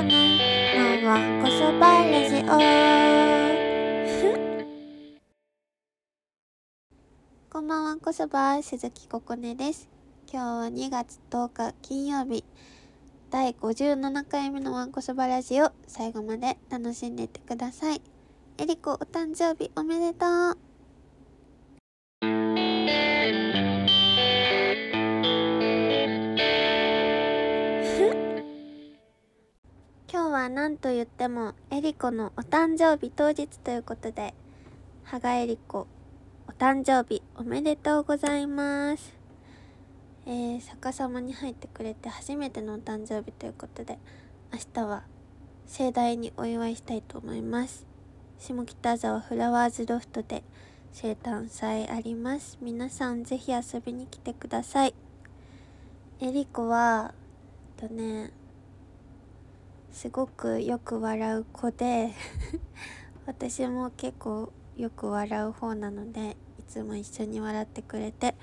こねのわんこそばラジオこんばんはこそば鈴木ここねです。今日は2月10日金曜日。第57回目のわんこそばラジオ。最後まで楽しんでいってください。えりこお誕生日おめでとう。は何と言ってもえりこのお誕生日当日ということで羽賀えりこお誕生日おめでとうございます。えー、逆さまに入ってくれて初めてのお誕生日ということで明日は盛大にお祝いしたいと思います。下北沢フラワーズロフトで生誕祭あります。皆さんぜひ遊びに来てください。えりこはえっとねすごくよく笑う子で 私も結構よく笑う方なのでいつも一緒に笑ってくれて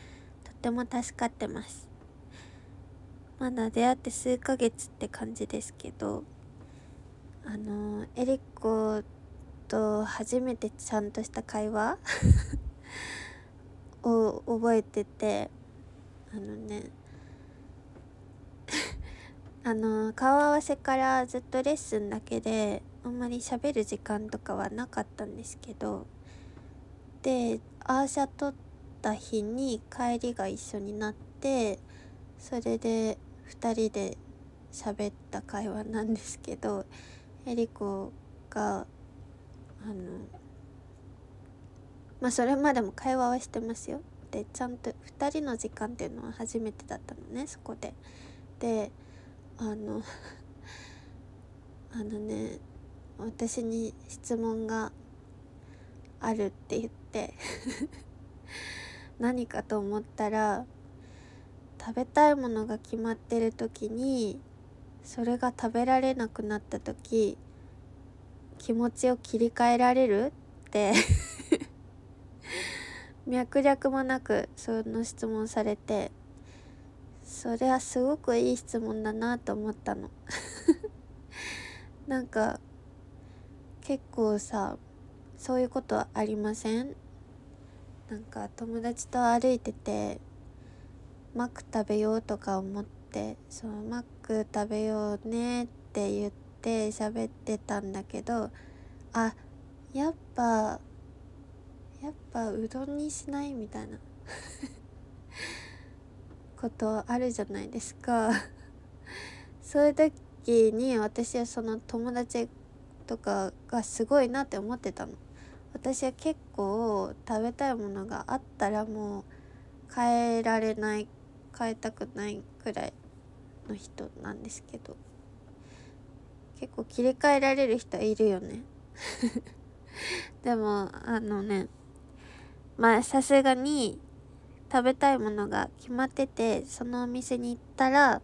とっても助かってます。まだ出会って数ヶ月って感じですけどあのエリコと初めてちゃんとした会話を覚えててあのねあの顔合わせからずっとレッスンだけであんまり喋る時間とかはなかったんですけどでアーシャ撮った日に帰りが一緒になってそれで2人で喋った会話なんですけどエリコがあのまあそれまでも会話はしてますよ。でちゃんと2人の時間っていうのは初めてだったのねそこで。であの あのね私に質問があるって言って 何かと思ったら食べたいものが決まってる時にそれが食べられなくなった時気持ちを切り替えられるって 脈略もなくその質問されてそれはすごくいい質問だなと思ったの。なんか結構さそういうことはありません？なんか友達と歩いててマック食べようとか思ってそうマック食べようねって言って喋ってたんだけどあやっぱやっぱうどんにしない？みたいな。ことあるじゃないですか。そういう時に私はその友達とかがすごいなって思ってたの。私は結構食べたいものがあったらもう変えられない変えたくないくらいの人なんですけど。結構切り替えられる人いるよね。でもあのねまあさすがに食べたいものが決まっててそのお店に行ったら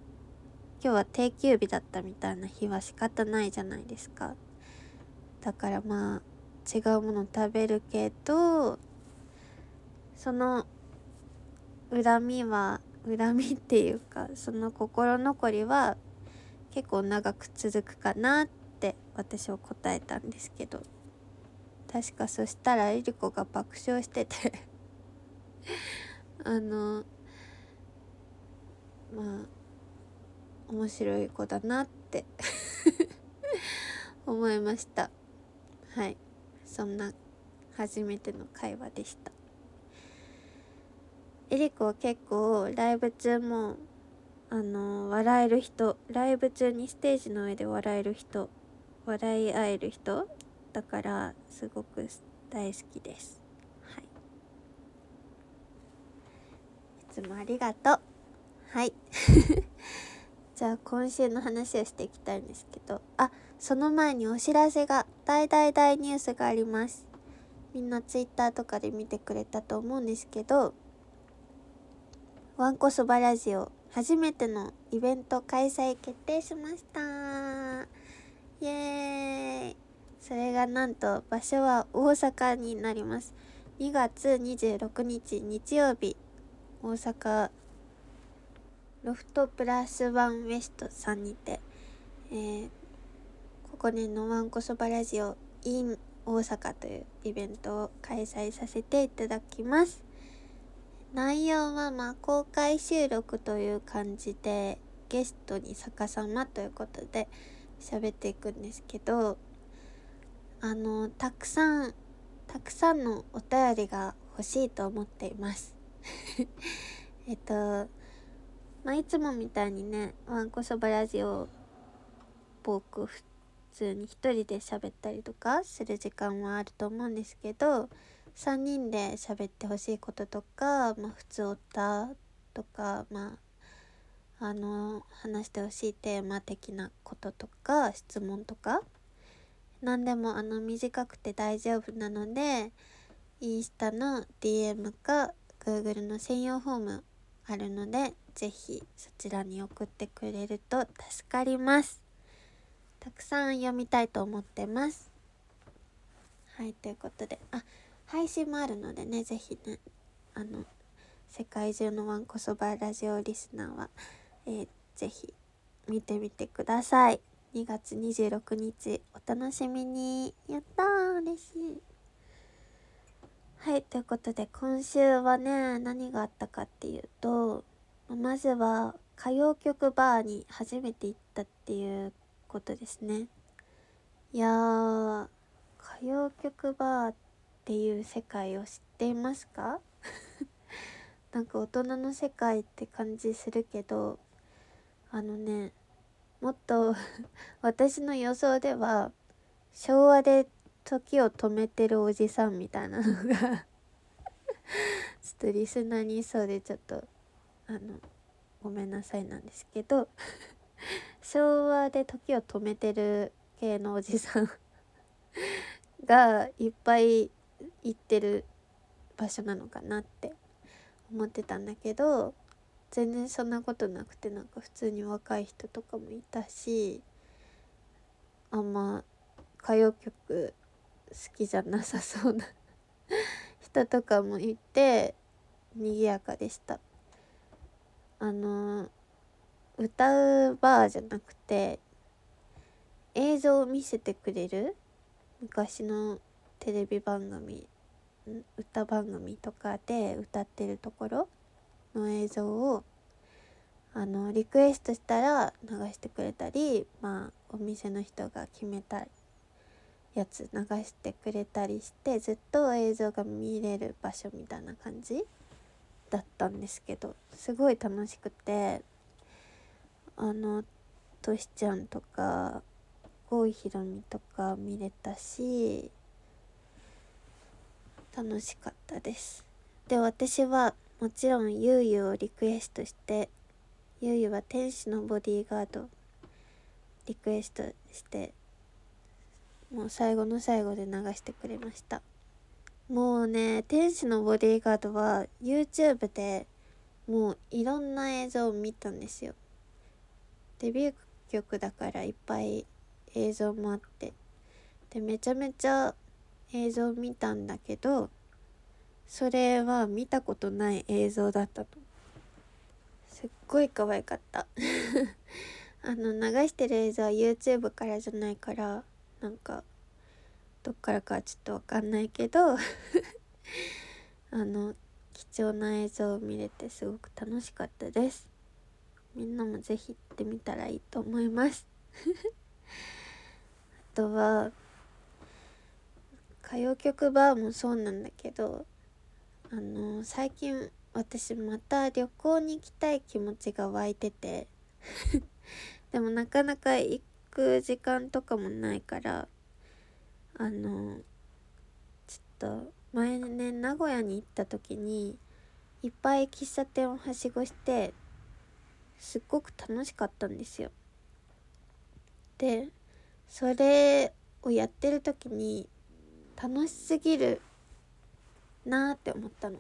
今日は定休日だったみたいな日は仕方ないじゃないですか。だからまあ違うもの食べるけどその恨みは恨みっていうかその心残りは結構長く続くかなって私は答えたんですけど。確かそしたらえりこが爆笑してて。あのまあ面白い子だなって 思いました。はい。そんな初めての会話でした。えりこは結構ライブ中もあの笑える人ライブ中にステージの上で笑える人笑い合える人だからすごく大好きですはいいつもありがとう。はい。じゃあ今週の話をしていきたいんですけど。あその前にお知らせが大大大ニュースがあります。みんなツイッターとかで見てくれたと思うんですけど。わんこそばラジオ初めてのイベント開催決定しました。イエーイ。それがなんと場所は大阪になります。2月26日日曜日。大阪ロフトプラスワンウエストさんにて、えー、2015年のわんこそばラジオ in 大阪というイベントを開催させていただきます。内容はま公開収録という感じでゲストに逆さまということで喋っていくんですけどあのたくさんたくさんのお便りが欲しいと思っています。えっとまあいつもみたいにねわんこそばラジオ僕普通に一人で喋ったりとかする時間はあると思うんですけど3人で喋ってほしいこととか、まあ、普通歌とかまああの話してほしいテーマ的なこととか質問とか何でもあの短くて大丈夫なのでインスタの DM か Google の専用フォームあるので是非そちらに送ってくれると助かります。たくさん読みたいと思ってます。はいということで。あ配信もあるのでね是非ねあの世界中のわんこそばラジオリスナーは、えー、ぜひ見てみてください。2月26日お楽しみに。やったー嬉しい。はいということで今週はね何があったかっていうとまずは歌謡曲バーに初めて行ったっていうことですね。いやー歌謡曲バーっていう世界を知っていますか？なんか大人の世界って感じするけどあのねもっと 私の予想では昭和で時を止めてるおじさんみたいなのがちょっとリスナーにいそうでちょっとあのごめんなさいなんですけど昭和で時を止めてる系のおじさんがいっぱい行ってる場所なのかなって思ってたんだけど全然そんなことなくてなんか普通に若い人とかもいたしあんま歌謡曲好きじゃなさそうな 人とかもいて賑やかでした。あの歌うバーじゃなくて映像を見せてくれる昔のテレビ番組歌番組とかで歌ってるところの映像をあのリクエストしたら流してくれたりまあお店の人が決めたやつ流してくれたりしてずっと映像が見れる場所みたいな感じ？だったんですけどすごい楽しくてあのとしちゃんとか郷ひろみとか見れたし楽しかったです。で私はもちろんゆうゆうをリクエストしてゆうゆうは天使のボディーガードリクエストしてもう最後の最後で流してくれました。もうね天使のボディーガードは YouTube でもういろんな映像を見たんですよ。デビュー曲だからいっぱい映像もあって。でめちゃめちゃ映像見たんだけどそれは見たことない映像だったと。すっごい可愛かった。あの流してる映像は YouTube からじゃないからなんかどっからかちょっとわかんないけど あの貴重な映像を見れてすごく楽しかったです。みんなも是非行ってみたらいいと思います。あとは歌謡曲バーもそうなんだけどあの最近私また旅行に行きたい気持ちが湧いてて でもなかなか行く時間とかもないからあのちょっと前ね名古屋に行った時にいっぱい喫茶店をはしごしてすっごく楽しかったんですよ。でそれをやってる時に楽しすぎるなーって思ったの。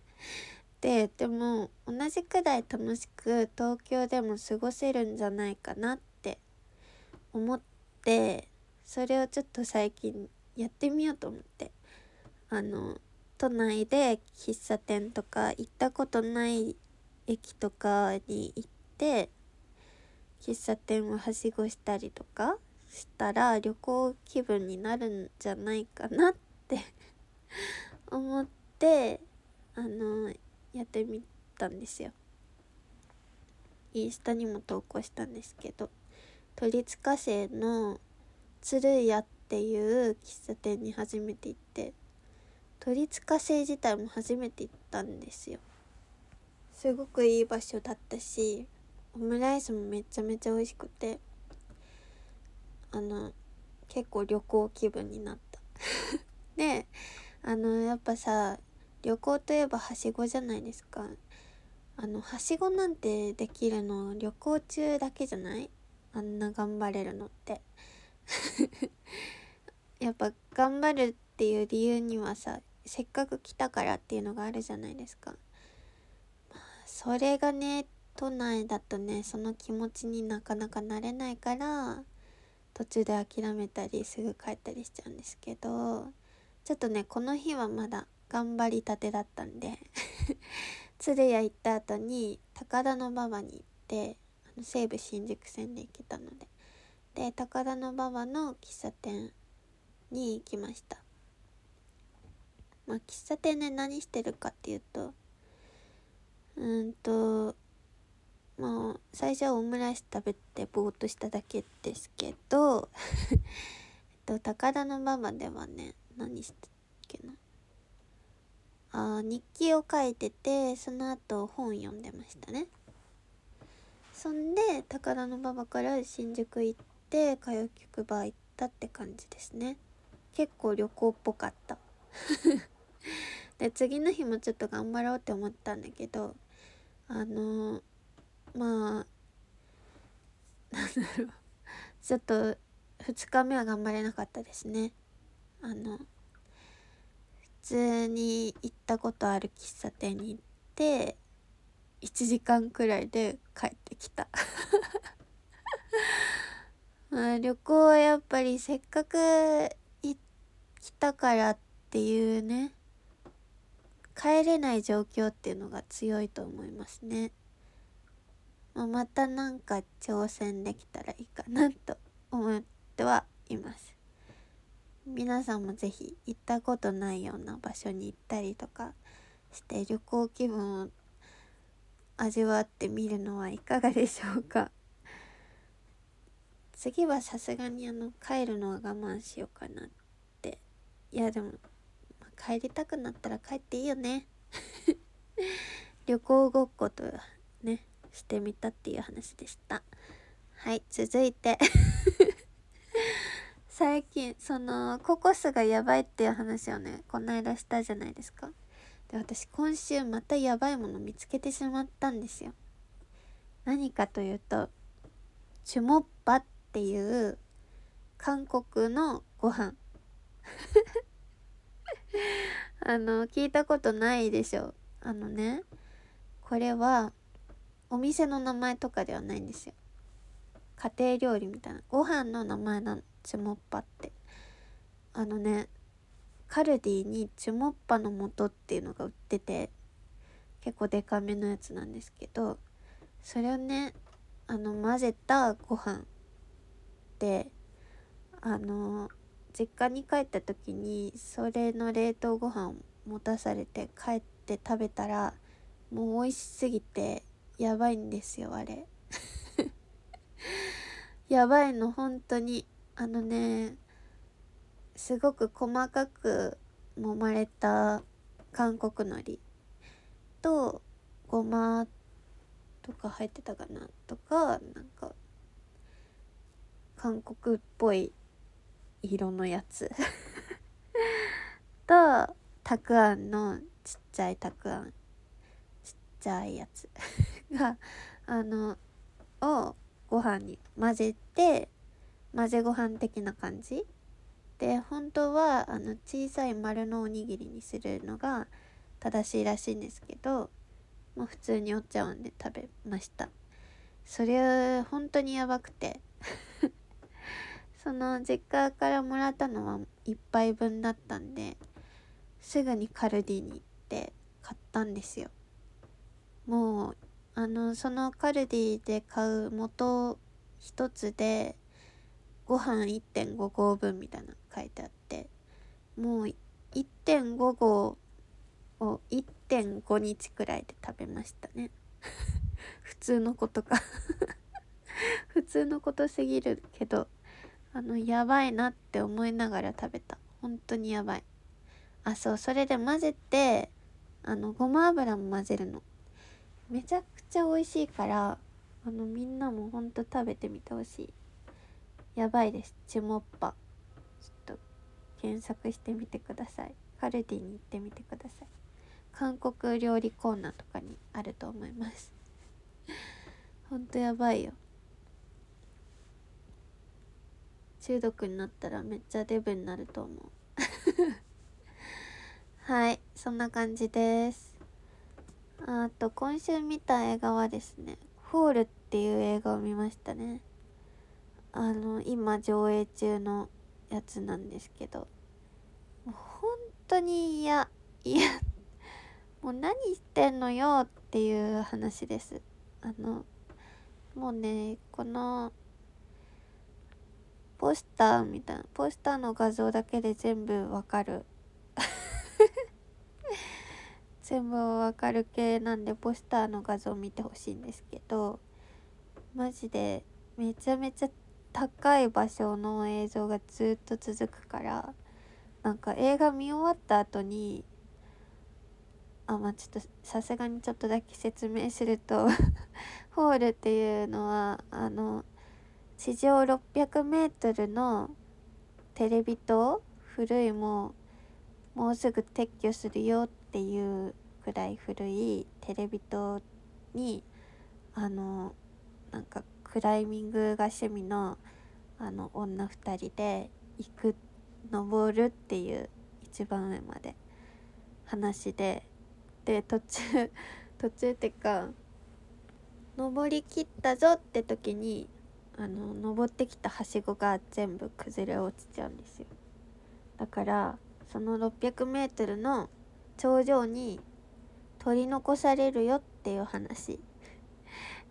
ででも同じくらい楽しく東京でも過ごせるんじゃないかなって思ってそれをちょっと最近やってみようと思ってあの都内で喫茶店とか行ったことない駅とかに行って喫茶店をはしごしたりとかしたら旅行気分になるんじゃないかなって 思ってあのやってみたんですよ。インスタにも投稿したんですけど都立火星の鶴屋っていう喫茶店に初めて行って都立火星自体も初めて行ったんですよ。すごくいい場所だったしオムライスもめちゃめちゃ美味しくてあの結構旅行気分になった。であのやっぱさ旅行といえばはしごじゃないですか。あのはしごなんてできるの旅行中だけじゃない？あんな頑張れるのって。やっぱ頑張るっていう理由にはさせっかく来たからっていうのがあるじゃないですか、それがね都内だとねその気持ちになかなかなれないから途中で諦めたりすぐ帰ったりしちゃうんですけどちょっとねこの日はまだ頑張りたてだったんで 鶴屋行った後に高田馬場に行って西武新宿線で行けたので。で高田馬場の喫茶店に行きました。まあ喫茶店で何してるかっていうとうんとまあ最初はオムライス食べてぼーっとしただけですけどえっと高田馬場ではね何してっけな。あ日記を書いててその後本読んでましたね。そんで高田馬場から新宿行って歌謡曲バー行ったって感じですね。結構旅行っぽかった。で次の日もちょっと頑張ろうって思ったんだけどあのまあなんだろう。ちょっと2日目は頑張れなかったですね。あの普通に行ったことある喫茶店に行って1時間くらいで帰ってきた。まあ旅行はやっぱりせっかく来たからっていうね帰れない状況っていうのが強いと思いますね、まあ、またなんか挑戦できたらいいかなと思ってはいます。皆さんも是非行ったことないような場所に行ったりとかして旅行気分を味わってみるのはいかがでしょうか？次はさすがにあの帰るのは我慢しようかなって。いやでも、まあ、帰りたくなったら帰っていいよね。旅行ごっことねしてみたっていう話でした。はい続いて。最近そのココスがやばいっていう話をねこの間したじゃないですか。で私今週またやばいもの見つけてしまったんですよ。何かというとチュモッパっていう韓国のご飯。あの聞いたことないでしょ。あのねこれはお店の名前とかではないんですよ。家庭料理みたいな。ご飯の名前なのチュモッパって。あのねカルディにチュモッパの素っていうのが売ってて結構デカめのやつなんですけどそれをねあの混ぜたご飯であの実家に帰った時にそれの冷凍ご飯を持たされて帰って食べたらもう美味しすぎてやばいんですよあれ。やばいの本当に。あのねすごく細かく揉まれた韓国海苔とごまとか入ってたかなとかなんか韓国っぽい色のやつ。とたくあんのちっちゃいたくあんちっちゃいやつ。があのをご飯に混ぜて混ぜご飯的な感じで本当はあの小さい丸のおにぎりにするのが正しいらしいんですけどもう普通にお茶碗で食べました。それ本当にやばくて。その実家からもらったのは1杯分だったんですぐにカルディに行って買ったんですよ。もうあのそのカルディで買う元一つでご飯1.5合分みたいな。書いてあってもう1.5合を1.5日くらいで食べましたね。普通のことか 普通のことすぎるけどあのやばいなって思いながら食べた。本当にやばい。あそうそれで混ぜてあのごま油も混ぜるの。めちゃくちゃ美味しいからあのみんなもほんと食べてみてほしい。やばいです。チモッパちょっと検索してみてください。カルディに行ってみてください。韓国料理コーナーとかにあると思います。ほんとやばいよ。中毒になったらめっちゃデブになると思う。はいそんな感じです。あと今週見た映画はですね「フォール」っていう映画を見ましたね。あの今上映中のやつなんですけどもう本当に嫌嫌。もう何してんのよっていう話です。あのもうねこのポスターみたいなポスターの画像だけで全部わかる。全部わかる系なんでポスターの画像見てほしいんですけどマジでめちゃめちゃ高い場所の映像がずっと続くからなんか映画見終わった後にあまあちょっとさすがにちょっとだけ説明すると ホールっていうのはあの地上 600m のテレビ塔古いももうすぐ撤去するよっていうくらい古いテレビ塔にあのなんかクライミングが趣味のあの女2人で行く登るっていう一番上まで話でで途中 途中ってか登りきったぞって時にあの登ってきたはしごが全部崩れ落ちちゃうんですよ。だからその 600m の頂上に取り残されるよっていう話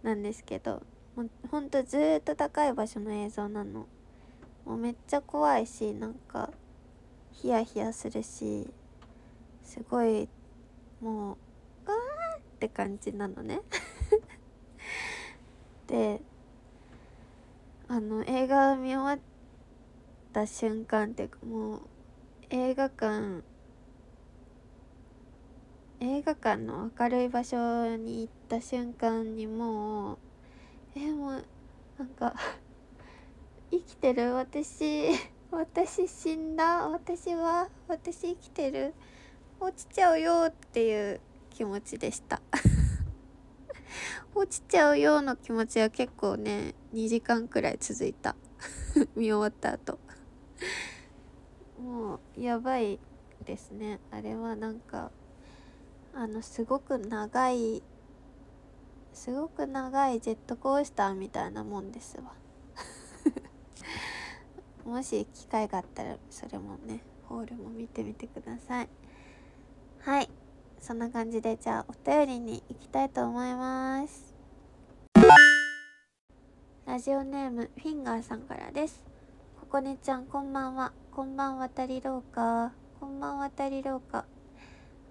なんですけどもうほんとずっと高い場所の映像なの。もうめっちゃ怖いしなんかヒヤヒヤするしすごいもうあーって感じなのね。であの映画を見終わった瞬間っていうかもう映画館映画館の明るい場所に行った瞬間にもうえもうなんか 生きてる？私私死んだ？私は？私生きてる？落ちちゃうよっていう気持ちでした。落ちちゃうような気持ちは結構ね2時間くらい続いた。見終わった後。もうやばいですね。あれはなんかあのすごく長いすごく長いジェットコースターみたいなもんですわ。もし機会があったらそれもねホールも見てみてください。はいそんな感じでじゃあお便りに行きたいと思います。ラジオネームフィンガーさんからです。ここねちゃんこんばんは。こんばんはたりろうか。こんばんはたりろうか。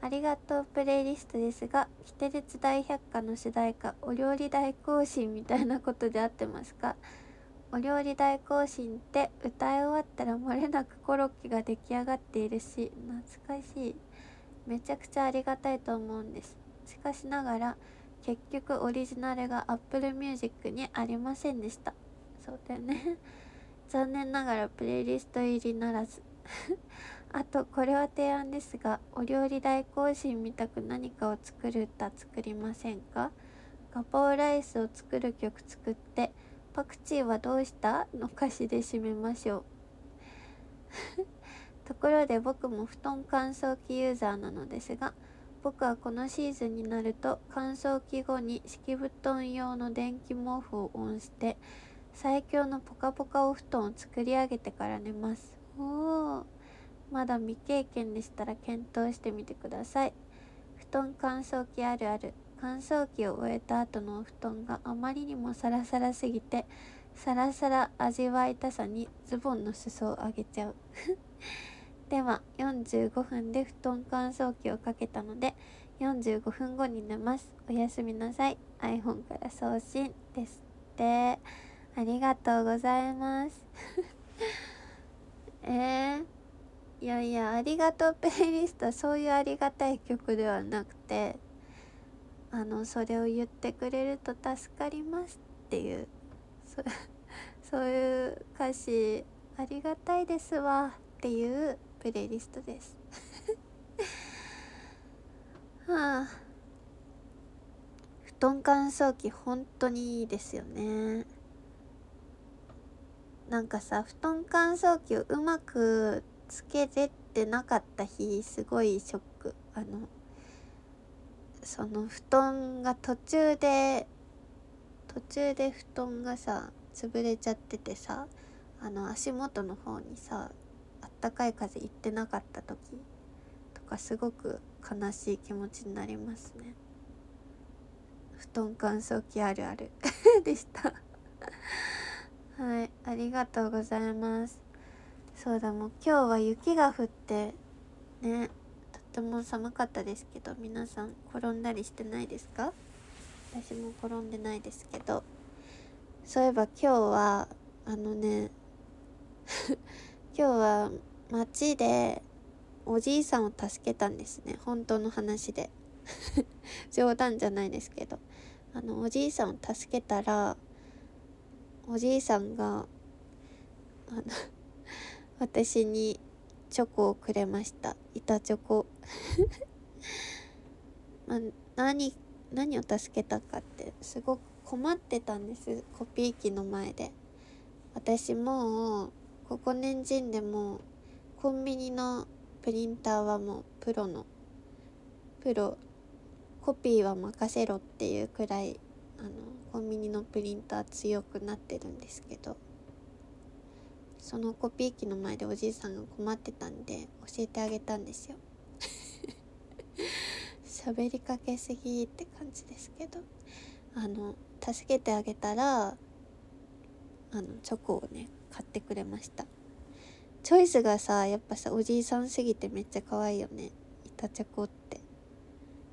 ありがとうプレイリストですが「キテレツ大百科」の主題歌「お料理大行進」みたいなことで合ってますか？お料理大行進って歌い終わったら漏れなくコロッケが出来上がっているし懐かしい。めちゃくちゃありがたいと思うんです。しかしながら結局オリジナルが Apple Music にありませんでした。そうだよね。残念ながらプレイリスト入りならず。あとこれは提案ですがお料理大行進みたく何かを作る歌作りませんか？ガポーライスを作る曲作ってパクチーはどうした？の歌詞で締めましょう。ところで僕も布団乾燥機ユーザーなのですが僕はこのシーズンになると乾燥機後に敷布団用の電気毛布をオンして最強のポカポカお布団を作り上げてから寝ます。おまだ未経験でしたら検討してみてください。布団乾燥機あるある。乾燥機を終えた後のお布団があまりにもサラサラすぎてサラサラ味わいたさにズボンの裾を上げちゃう。では45分で布団乾燥機をかけたので45分後に寝ます。おやすみなさい。iPhone から送信ですって。ありがとうございます。えー、いやいやありがとうプレイリストそういうありがたい曲ではなくてあのそれを言ってくれると助かりますっていう そういう歌詞ありがたいですわっていうプレイリストです。はあ。布団乾燥機本当にいいですよね。なんかさ布団乾燥機をうまくつけれてなかった日すごいショック。あのその布団が途中で途中で布団がさ潰れちゃっててさあの足元の方にさあったかい風行ってなかった時とかすごく悲しい気持ちになりますね。布団乾燥機あるある。でした。はいありがとうございます。そうだもう今日は雪が降ってねとっても寒かったですけど皆さん転んだりしてないですか？私も転んでないですけど。そういえば今日はあのね 今日は街でおじいさんを助けたんですね。本当の話で。冗談じゃないですけど。あのおじいさんを助けたらおじいさんがあの 私にチョコをくれました。板チョコ。まあ、何何を助けたかってすごく困ってたんです。コピー機の前で。私もうここ年人でもコンビニのプリンターはもうプロのプロコピーは任せろっていうくらいあのニのプリンター強くなってるんですけどそのコピー機の前でおじいさんが困ってたんで教えてあげたんですよ。喋りかけすぎって感じですけどあの助けてあげたらあのチョコをね買ってくれました。チョイスがさやっぱさおじいさんすぎてめっちゃ可愛いよね。板チョコって。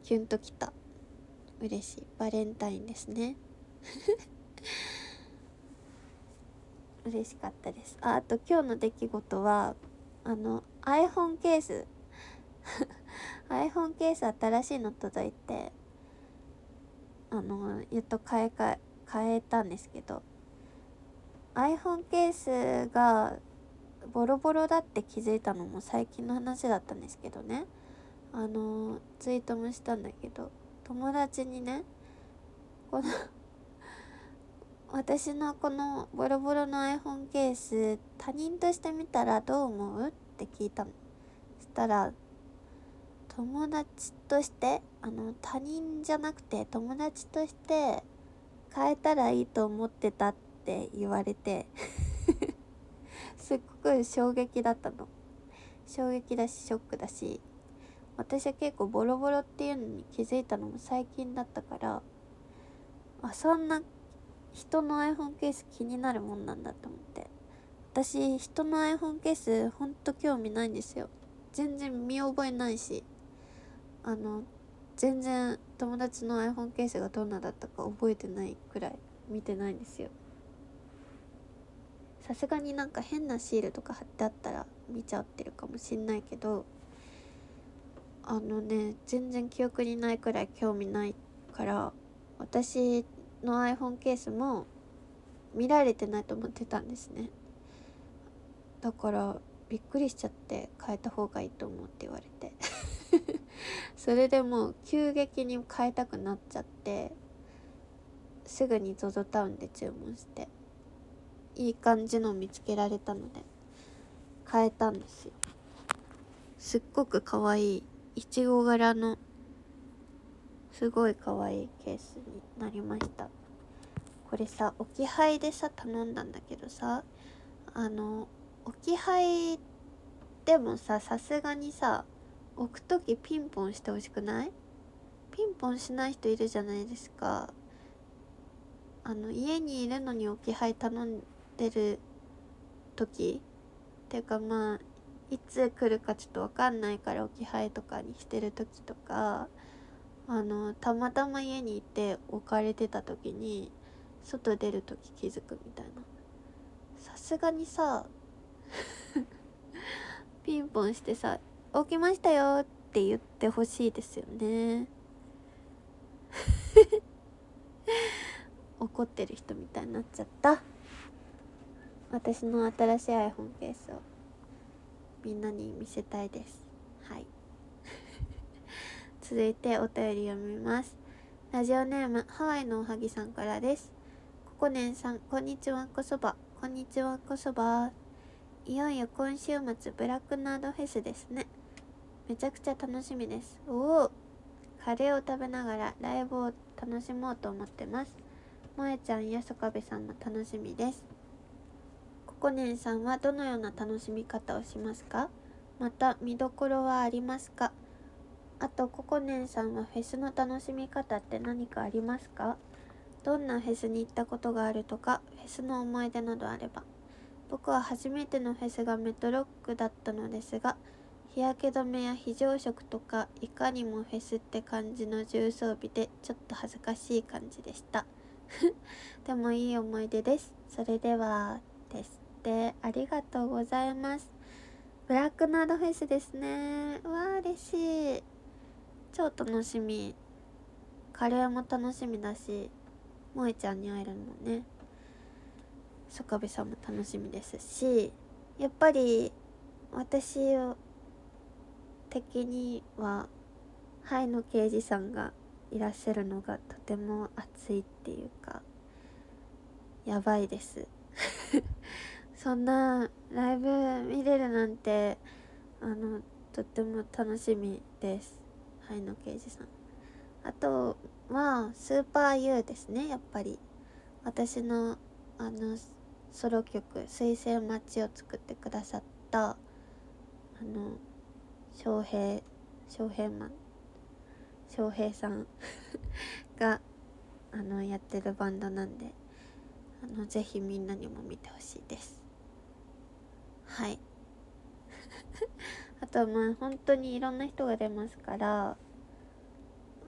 キュンときた。嬉しい。バレンタインですね。嬉しかったです。ああと今日の出来事はあの iPhone ケース。iPhone ケース新しいの届いてあのやっと買えか買えたんですけど iPhone ケースがボロボロだって気づいたのも最近の話だったんですけどね。あのツイートもしたんだけど友達にねこの私のこのボロボロの iPhone ケース他人として見たらどう思う？って聞いたの。そしたら友達としてあの他人じゃなくて友達として変えたらいいと思ってたって言われて すっごく衝撃だったの。衝撃だしショックだし私は結構ボロボロっていうのに気づいたのも最近だったからあそんな人の iPhone ケース気になるもんなんだと思って。私人の iPhone ケースほんと興味ないんですよ。全然見覚えないし。あの全然友達の iPhone ケースがどんなだったか覚えてないくらい見てないんですよ。さすがになんか変なシールとか貼ってあったら見ちゃってるかもしんないけどあのね全然記憶にないくらい興味ないから私の iPhone ケースも見られてないと思ってたんですね。だからびっくりしちゃって変えた方がいいと思うって言われて。それでもう急激に変えたくなっちゃってすぐに ZOZO タウンで注文していい感じの見つけられたので変えたんですよ。すっごく可愛いいちご柄のすごい可愛いケースになりました。これさ置き配でさ頼んだんだけどさあの置き配でもささすがにさ置く時ピンポンしてほしくない？ピンポンしない人いるじゃないですか。あの家にいるのに置き配頼んでる時っていうかまあいつ来るかちょっと分かんないから置き配とかにしてる時とかあのたまたま家にいて置かれてた時に外出る時気づくみたいな。さすがにさ ピンポンしてさ「起きましたよ」って言ってほしいですよね。怒ってる人みたいになっちゃった。私の新しい iPhone ケースをみんなに見せたいです。はい。続いてお便り読みます。ラジオネームハワイのおはぎさんからです。ここねんさんこんにちはこそば。こんにちはこそば。いよいよ今週末ブラックナードフェスですね。めちゃくちゃ楽しみです。おお。カレーを食べながらライブを楽しもうと思ってます。萌えちゃんやそかべさんも楽しみです。ここねんさんはどのような楽しみ方をしますか？また見どころはありますか？あとココネンさんはフェスの楽しみ方って何かありますか？どんなフェスに行ったことがあるとかフェスの思い出などあれば。僕は初めてのフェスがメトロックだったのですが日焼け止めや非常食とかいかにもフェスって感じの重装備でちょっと恥ずかしい感じでした。でもいい思い出です。それではですってありがとうございます。ブラックナードフェスですね。うわ嬉しい。超楽しみ。カレーも楽しみだし萌ちゃんに会えるのもね。ソカベさんも楽しみですしやっぱり私的にはハイの刑事さんがいらっしゃるのがとても熱いっていうかやばいです。そんなライブ見れるなんてあのとっても楽しみです。の刑事さん。あとはスーパー U ですねやっぱり。私のあのソロ曲「水星待ち」を作ってくださったあの翔平翔平マン。翔平さん があのやってるバンドなんであのぜひみんなにも見てほしいです。はい。あとまあ本当にいろんな人が出ますから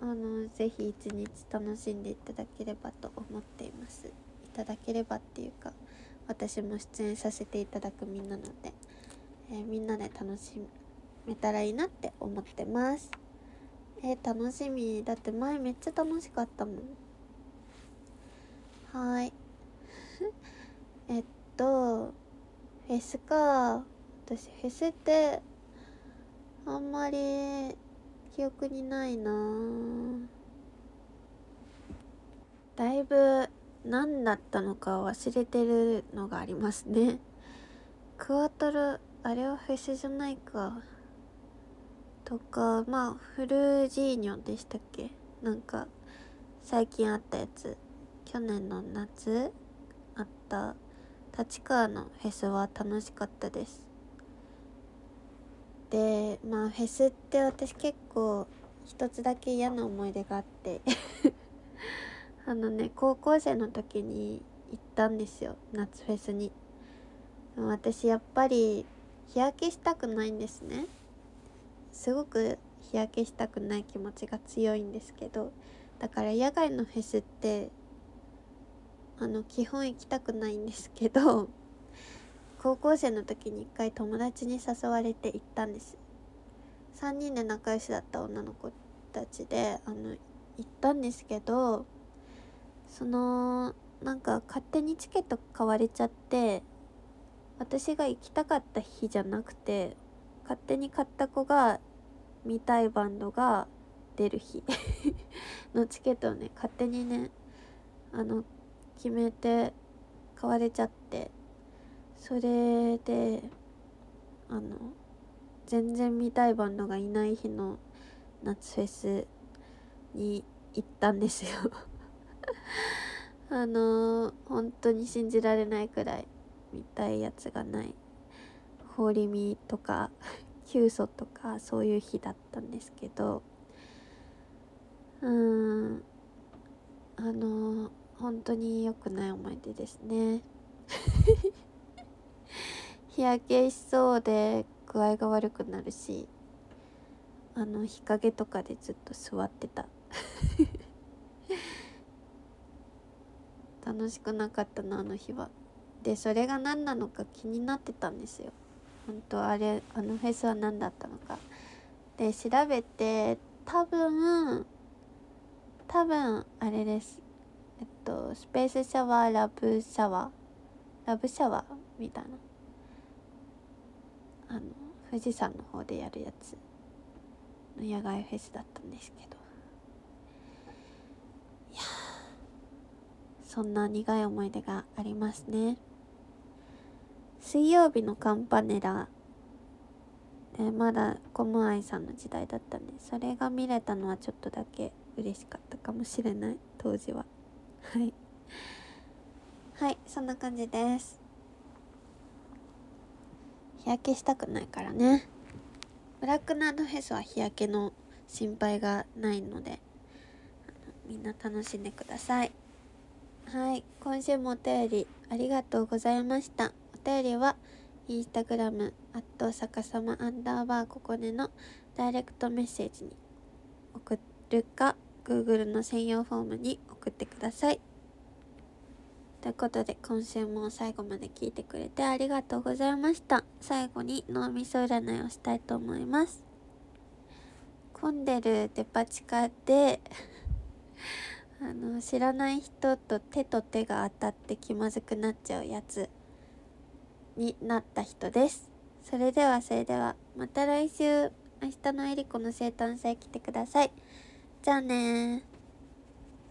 あのぜひ一日楽しんでいただければと思っています。いただければっていうか私も出演させていただくみんなので、えー、みんなで楽しめたらいいなって思ってます。えー、楽しみだって前めっちゃ楽しかったもん。はい。えっとフェスか。私フェスってあんまり記憶にないな。だいぶ何だったのか忘れてるのがありますね。クワトロあれはフェスじゃないか。とかまあフルジーニョでしたっけ？なんか最近あったやつ。去年の夏あった。立川のフェスは楽しかったです。でまあフェスって私結構一つだけ嫌な思い出があって。あのね高校生の時に行ったんですよ夏フェスに。私やっぱり日焼けしたくないんですね。すごく日焼けしたくない気持ちが強いんですけどだから野外のフェスってあの基本行きたくないんですけど高校生の時に一回友達に誘われて行ったんです。3人で仲良しだった女の子たちであの行ったんですけどそのなんか勝手にチケット買われちゃって私が行きたかった日じゃなくて勝手に買った子が見たいバンドが出る日 のチケットをね勝手にねあの決めて買われちゃって。それであの全然見たいバンドがいない日の夏フェスに行ったんですよ。あの本当に信じられないくらい見たいやつがない。ホーリミとか キュウソとかそういう日だったんですけど。うん。あの本当に良くない思い出ですね。日焼けしそうで具合が悪くなるしあの日陰とかでずっと座ってた。楽しくなかったなあの日は。でそれが何なのか気になってたんですよ。本当あれあのフェスは何だったのか。で調べて多分多分あれです。えっとスペースシャワーラブシャワー。ラブシャワーみたいな。あの富士山の方でやるやつの野外フェスだったんですけど。いやそんな苦い思い出がありますね。水曜日のカンパネラでまだコムアイさんの時代だったんでそれが見れたのはちょっとだけ嬉しかったかもしれない。当時は。はい。はいそんな感じです。日焼けしたくないからね。ブラックナードフェスは日焼けの心配がないのでみんな楽しんでください。はい今週もお便りありがとうございました。お便りはインスタグラム、アット逆さまアンダーバーここでのダイレクトメッセージに送るか、Google の専用フォームに送ってください。ということで、今週も最後まで聞いてくれてありがとうございました。最後に脳みそ占いをしたいと思います。混んでるデパ地下で あの、知らない人と手と手が当たって気まずくなっちゃうやつ。になった人です。それではそれでは、また来週、明日のえりこの生誕祭来てください。じゃあね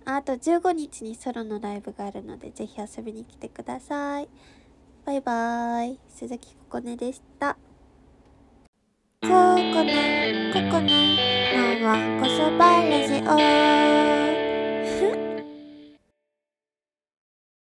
あと15日にソロのライブがあるので、ぜひ遊びに来てください。バイバーイ。鈴木ここねでした。ここね、ここね、のはこそばラジオ。